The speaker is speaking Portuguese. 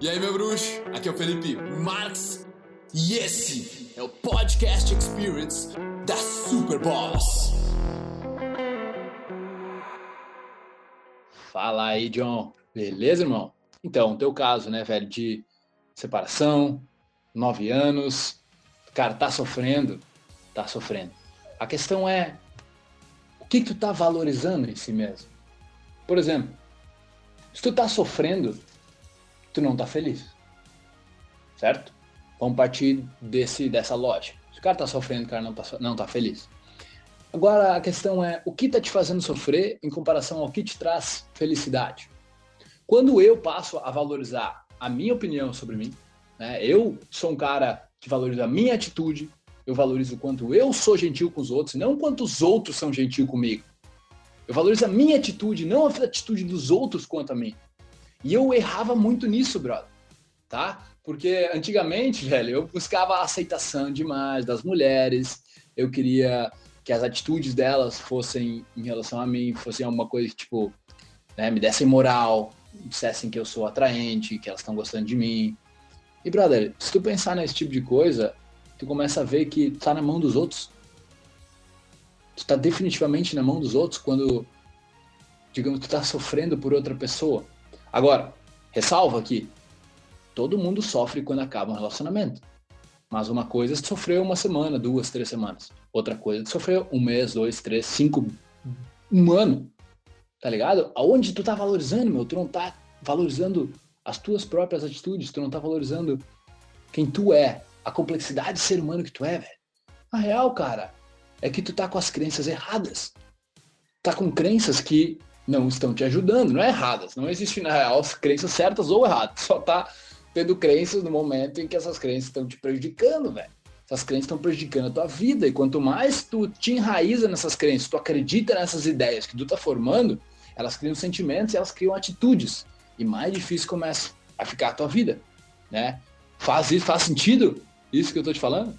E aí, meu bruxo? Aqui é o Felipe Marx e esse é o Podcast Experience da Super Boss. Fala aí, John. Beleza, irmão? Então, teu caso, né, velho, de separação, nove anos, cara, tá sofrendo, tá sofrendo. A questão é, o que, que tu tá valorizando em si mesmo? Por exemplo, se tu tá sofrendo, tu não tá feliz. Certo? Vamos partir desse, dessa lógica. Se o cara tá sofrendo, o cara não tá, não tá feliz. Agora a questão é, o que tá te fazendo sofrer em comparação ao que te traz felicidade? Quando eu passo a valorizar a minha opinião sobre mim, né, eu sou um cara que valoriza a minha atitude, eu valorizo o quanto eu sou gentil com os outros, não quanto os outros são gentil comigo. Eu valorizo a minha atitude, não a atitude dos outros quanto a mim. E eu errava muito nisso, brother. Tá? Porque antigamente, velho, eu buscava a aceitação demais das mulheres. Eu queria que as atitudes delas fossem em relação a mim, fossem alguma coisa que, tipo, né, me dessem moral, dissessem que eu sou atraente, que elas estão gostando de mim. E, brother, se tu pensar nesse tipo de coisa, tu começa a ver que tá na mão dos outros tu tá definitivamente na mão dos outros quando, digamos, tu tá sofrendo por outra pessoa. Agora, ressalva aqui, todo mundo sofre quando acaba um relacionamento. Mas uma coisa é sofrer uma semana, duas, três semanas. Outra coisa é sofrer um mês, dois, três, cinco, um ano. Tá ligado? Aonde tu tá valorizando, meu? Tu não tá valorizando as tuas próprias atitudes, tu não tá valorizando quem tu é, a complexidade de ser humano que tu é, velho. Na real, cara, é que tu tá com as crenças erradas. Tá com crenças que não estão te ajudando, não é erradas. Não existe na real as crenças certas ou erradas. Só tá tendo crenças no momento em que essas crenças estão te prejudicando, velho. Essas crenças estão prejudicando a tua vida. E quanto mais tu te enraiza nessas crenças, tu acredita nessas ideias que tu tá formando, elas criam sentimentos e elas criam atitudes. E mais difícil começa a ficar a tua vida, né? Faz isso, faz sentido isso que eu tô te falando?